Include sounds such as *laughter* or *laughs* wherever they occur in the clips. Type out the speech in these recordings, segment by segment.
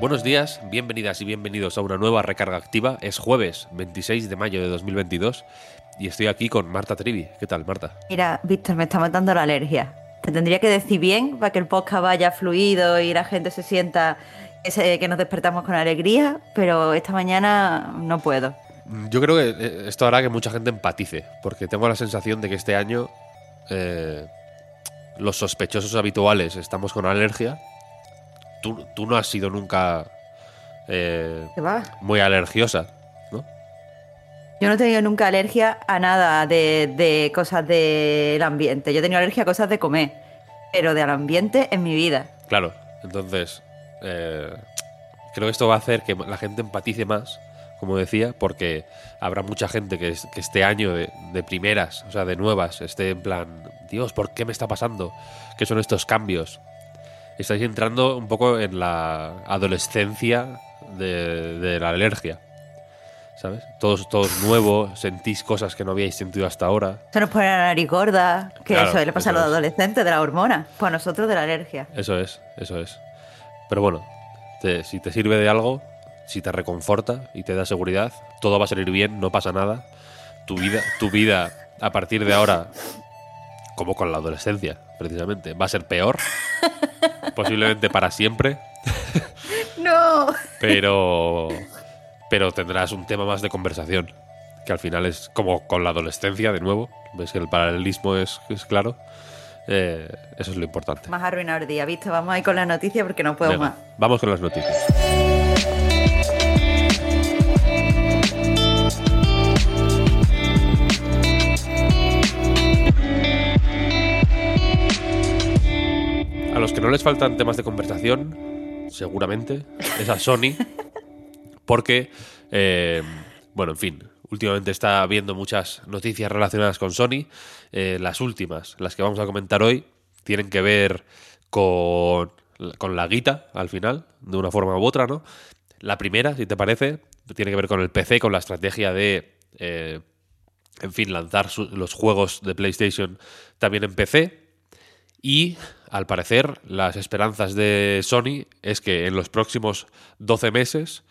Buenos días, bienvenidas y bienvenidos a una nueva recarga activa. Es jueves 26 de mayo de 2022 y estoy aquí con Marta Trivi. ¿Qué tal, Marta? Mira, Víctor, me está matando la alergia. Te tendría que decir bien para que el podcast vaya fluido y la gente se sienta que, nos despertamos con alegría, pero esta mañana no puedo. Yo creo que eh, esto hará que mucha gente empatice, porque tengo la sensación de que este año eh, los sospechosos habituales estamos con alergia. Tú, tú no has sido nunca eh, muy alergiosa, ¿no? Yo no he tenido nunca alergia a nada de, de cosas del ambiente. Yo he tenido alergia a cosas de comer, pero del ambiente en mi vida. Claro, entonces eh, creo que esto va a hacer que la gente empatice más, como decía, porque habrá mucha gente que, es- que este año de, de primeras, o sea, de nuevas, esté en plan, Dios, ¿por qué me está pasando? ¿Qué son estos cambios? Estáis entrando un poco en la adolescencia de, de la alergia, ¿sabes? Todos, todo es nuevo, sentís cosas que no habíais sentido hasta ahora. Se nos pone la nariz gorda, que Claro, eso le pasa a los eso es. adolescentes de la hormona. Pues a nosotros de la alergia. Eso es, eso es. Pero bueno, te- si te sirve de algo, si te reconforta y te da seguridad, todo va a salir bien, no pasa nada. Tu vida, tu vida a partir de ahora, como con la adolescencia, precisamente, va a ser peor. *laughs* posiblemente para siempre, ¡No! pero, pero tendrás un tema más de conversación. Que al final es como con la adolescencia, de nuevo. Ves que el paralelismo es, es claro. Eh, eso es lo importante. Más arruinado el día, ¿viste? Vamos ahí con la noticia porque no puedo Venga, más. vamos con las noticias. Que no les faltan temas de conversación, seguramente, es a Sony, porque, eh, bueno, en fin, últimamente está habiendo muchas noticias relacionadas con Sony. Eh, las últimas, las que vamos a comentar hoy, tienen que ver con, con la guita, al final, de una forma u otra, ¿no? La primera, si te parece, tiene que ver con el PC, con la estrategia de, eh, en fin, lanzar los juegos de PlayStation también en PC. Y al parecer, las esperanzas de Sony es que en los próximos 12 meses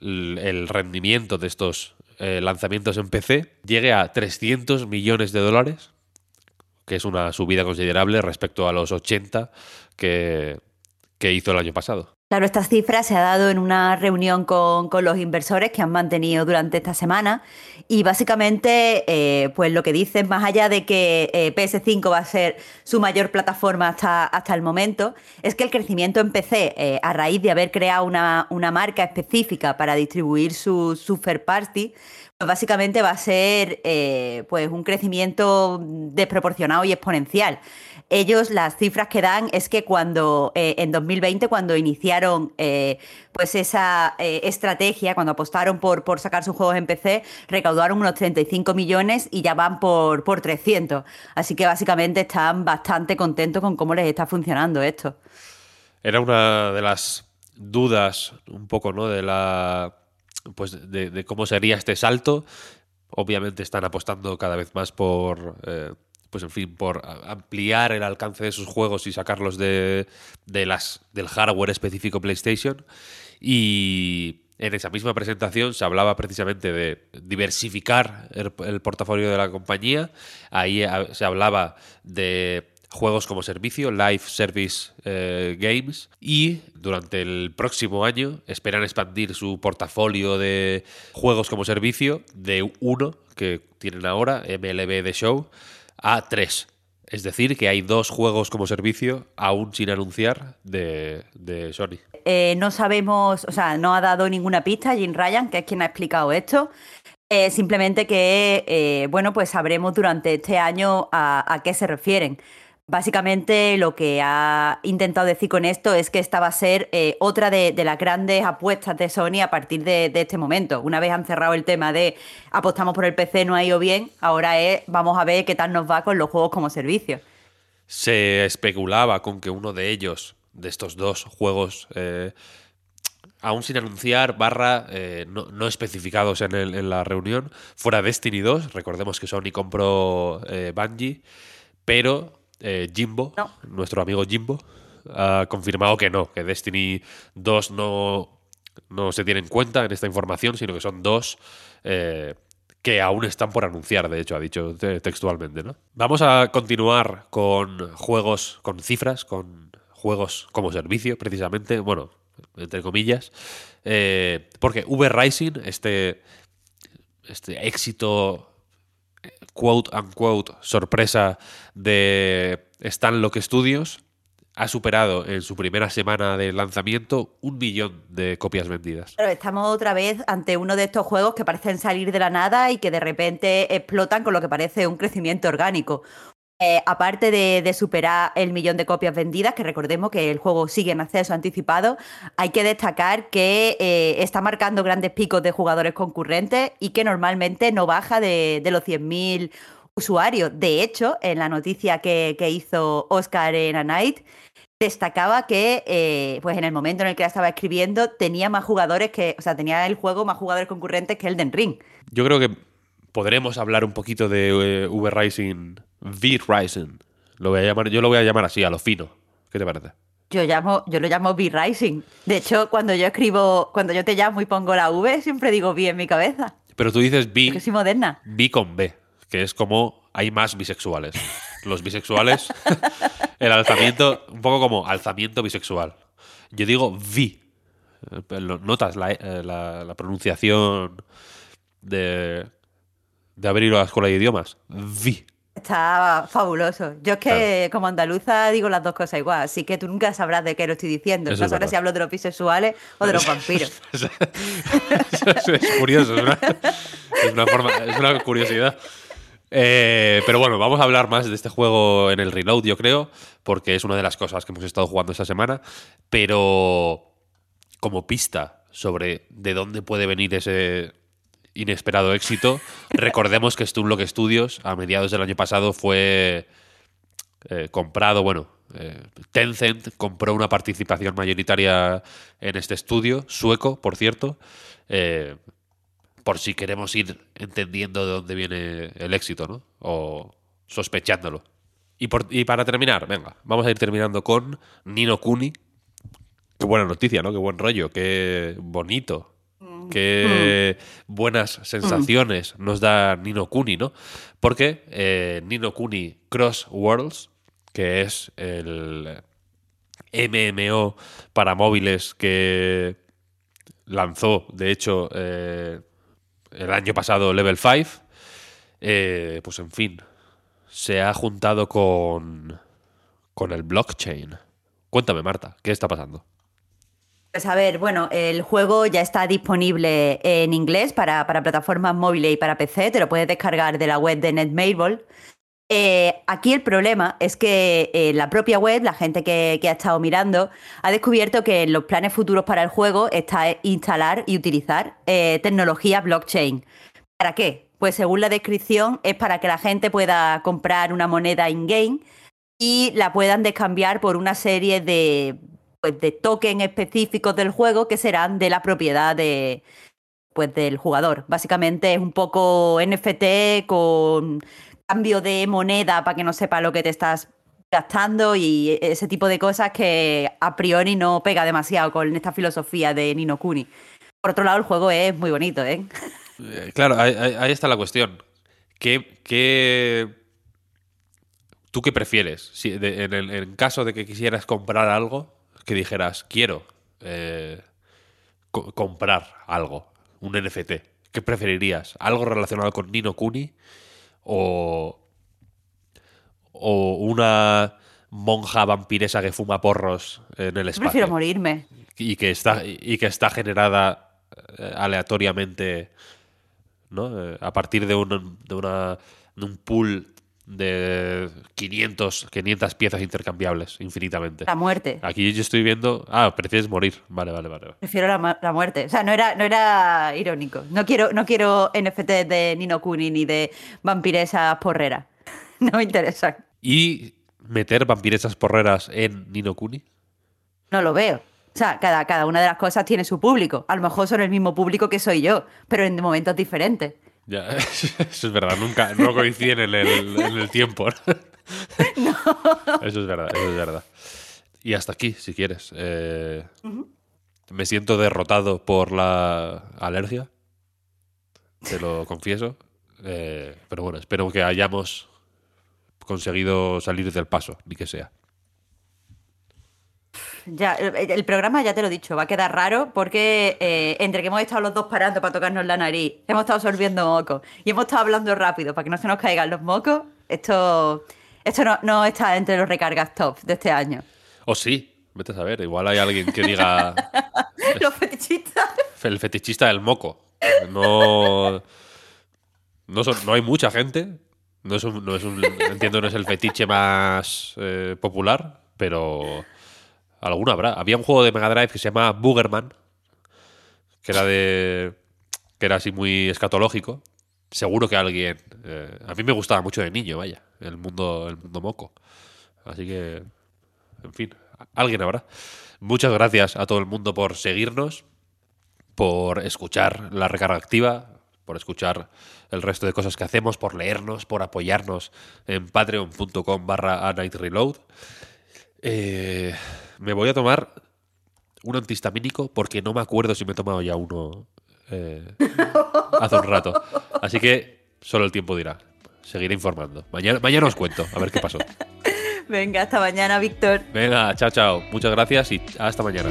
el rendimiento de estos eh, lanzamientos en PC llegue a 300 millones de dólares, que es una subida considerable respecto a los 80 que, que hizo el año pasado. Claro, esta cifra se ha dado en una reunión con, con los inversores que han mantenido durante esta semana y básicamente, eh, pues lo que dicen, más allá de que eh, PS5 va a ser su mayor plataforma hasta, hasta el momento, es que el crecimiento en PC, eh, a raíz de haber creado una, una marca específica para distribuir su, su third party, básicamente va a ser eh, pues un crecimiento desproporcionado y exponencial. Ellos las cifras que dan es que cuando eh, en 2020, cuando iniciaron eh, pues esa estrategia, cuando apostaron por, por sacar sus juegos en PC, recaudaron unos 35 millones y ya van por, por 300. Así que básicamente están bastante contentos con cómo les está funcionando esto. Era una de las dudas un poco, ¿no? De la pues de, cómo sería este salto. Obviamente están apostando cada vez más por eh, pues en fin, por ampliar el alcance de sus juegos y sacarlos de, de las del hardware específico PlayStation. Y en esa misma presentación se hablaba precisamente de diversificar el, el portafolio de la compañía. Ahí ah, se hablaba de juegos como servicio, Live Service eh, Games, y durante el próximo año esperan expandir su portafolio de juegos como servicio de uno que tienen ahora, MLB The Show, a tres. Es decir, que hay dos juegos como servicio aún sin anunciar de, Sony. Eh, no sabemos, o sea, no ha dado ninguna pista Jim Ryan, que es quien ha explicado esto. Eh, simplemente que, bueno, pues sabremos durante este año a qué se refieren. Básicamente lo que ha intentado decir con esto es que esta va a ser eh, otra de, las grandes apuestas de Sony a partir de, este momento. Una vez han cerrado el tema de apostamos por el PC, no ha ido bien, ahora es vamos a ver qué tal nos va con los juegos como servicio. Se especulaba con que uno de ellos, de estos dos juegos, eh, aún sin anunciar, barra eh, no, especificados en, en, la reunión, fuera Destiny 2. Recordemos que Sony compró Bungie, pero eh, Jimbo, nuestro amigo Jimbo, ha confirmado que no, que Destiny 2 no, no se tiene en cuenta en esta información, sino que son dos eh, que aún están por anunciar, de hecho, ha dicho textualmente. ¿no? Vamos a continuar con juegos con cifras, con juegos como servicio, precisamente, bueno, entre comillas, eh, porque V Rising, este, este éxito quote unquote sorpresa de Stanlock Studios ha superado en su primera semana de lanzamiento un millón de copias vendidas. Pero estamos otra vez ante uno de estos juegos que parecen salir de la nada y que de repente explotan con lo que parece un crecimiento orgánico. Eh, aparte de, superar el millón de copias vendidas, que recordemos que el juego sigue en acceso anticipado, hay que destacar que eh, está marcando grandes picos de jugadores concurrentes y que normalmente no baja de, los 100.000 usuarios. De hecho, en la noticia que, hizo Oscar en A Night, destacaba que eh, pues en el momento en el que la estaba escribiendo tenía más jugadores que, o sea, tenía el juego más jugadores concurrentes que el Den Ring. Yo creo que podremos hablar un poquito de V Rising V-Rising. Lo voy a llamar, yo lo voy a llamar así, a lo fino. ¿Qué te parece? Yo, llamo, yo lo llamo V-Rising. De hecho, cuando yo escribo, cuando yo te llamo y pongo la V, siempre digo V en mi cabeza. Pero tú dices B. Porque soy moderna. B con B, que es como hay más bisexuales. Los bisexuales, *laughs* el alzamiento, un poco como alzamiento bisexual. Yo digo V. Notas la, eh, la pronunciación de, de haber ido a la escuela de idiomas. V. Está fabuloso. Yo es que como andaluza digo las dos cosas igual, así que tú nunca sabrás de qué lo estoy diciendo. no sabrás si hablo de los bisexuales o de los vampiros. *laughs* es, curioso, es una, forma, es una curiosidad. Eh, pero bueno, vamos a hablar más de este juego en el reload, yo creo, porque es una de las cosas que hemos estado jugando esta semana. Pero como pista sobre de dónde puede venir ese inesperado éxito. *laughs* Recordemos que Stunlock Studios a mediados del año pasado fue eh, comprado, bueno, eh, Tencent compró una participación mayoritaria en este estudio, sueco, por cierto, eh, por si queremos ir entendiendo de dónde viene el éxito, ¿no? O sospechándolo. Y, y para terminar, venga, vamos a ir terminando con Nino Kuni. Qué buena noticia, ¿no? Qué buen rollo, qué bonito qué buenas sensaciones nos da Nino Kuni, ¿no? Porque eh, Nino Kuni Cross Worlds, que es el MMO para móviles que lanzó, de hecho, eh, el año pasado Level 5, eh, pues en fin, se ha juntado con, con el blockchain. Cuéntame, Marta, ¿qué está pasando? Pues a ver, bueno, el juego ya está disponible en inglés para, plataformas móviles y para PC, te lo puedes descargar de la web de Netmable. Eh, aquí el problema es que eh, la propia web, la gente que, ha estado mirando, ha descubierto que los planes futuros para el juego está instalar y utilizar eh, tecnología blockchain. ¿Para qué? Pues según la descripción es para que la gente pueda comprar una moneda in-game y la puedan descambiar por una serie de, pues, de tokens específicos del juego que serán de la propiedad de, pues, del jugador. Básicamente es un poco NFT con cambio de moneda para que no sepa lo que te estás gastando y ese tipo de cosas que a priori no pega demasiado con esta filosofía de Nino Kuni. Por otro lado, el juego es muy bonito, ¿eh? eh claro, ahí, está la cuestión. ¿Qué, tú qué prefieres? Si, en el caso de que quisieras comprar algo, que dijeras, quiero eh, comprar algo, un NFT, ¿qué preferirías? ¿Algo relacionado con Nino Kuni o, o una monja vampiresa que fuma porros en el espacio? Prefiero morirme. Y que está, y que está generada eh, aleatoriamente ¿no? Eh, a partir de un, de, una, de un pool de 500, 500 piezas intercambiables infinitamente. La muerte. Aquí yo estoy viendo. Ah, prefieres morir. Vale, vale, vale. Prefiero la, la muerte. O sea, no era, no era irónico. No quiero, no quiero NFT de Nino Kuni ni de vampiresas porreras. *laughs* No me interesan. Y meter vampiresas porreras en Nino Kuni. No lo veo. O sea, cada, cada una de las cosas tiene su público. A lo mejor son el mismo público que soy yo, pero en momentos diferentes. Ya, *laughs* eso es verdad, nunca, no coinciden en el, en el tiempo. *laughs* ¿no? Eso es verdad, eso es verdad. Y hasta aquí, si quieres. Eh, Me siento derrotado por la alergia, te lo confieso. Eh, pero bueno, espero que hayamos conseguido salir del paso, ni que sea. Ya, el, el programa, ya te lo he dicho, va a quedar raro porque eh, entre que hemos estado los dos parando para tocarnos la nariz, hemos estado sorbiendo mocos y hemos estado hablando rápido para que no se nos caigan los mocos, esto, esto no, no está entre los recargas top de este año. O sí, vete a saber, igual hay alguien que diga *laughs* los fetichistas. el fetichista del moco. No, no, son- no hay mucha gente. No es un, no es un- entiendo, no es el fetiche más eh, popular, pero alguno habrá. Había un juego de Mega Drive que se llama Boogerman, que era de. que era así muy escatológico. Seguro que alguien. eh, a mí me gustaba mucho de niño, vaya, el mundo, el mundo moco. Así que. En fin, alguien habrá. Muchas gracias a todo el mundo por seguirnos por escuchar la recarga activa, por escuchar el resto de cosas que hacemos, por leernos, por apoyarnos en patreon.com barra a night. Eh, me voy a tomar un antihistamínico porque no me acuerdo si me he tomado ya uno eh, *laughs* hace un rato. Así que solo el tiempo dirá. Seguiré informando. Mañana, mañana os cuento, a ver qué pasó. *laughs* Venga, hasta mañana, Víctor. Venga, chao, chao. Muchas gracias y hasta mañana.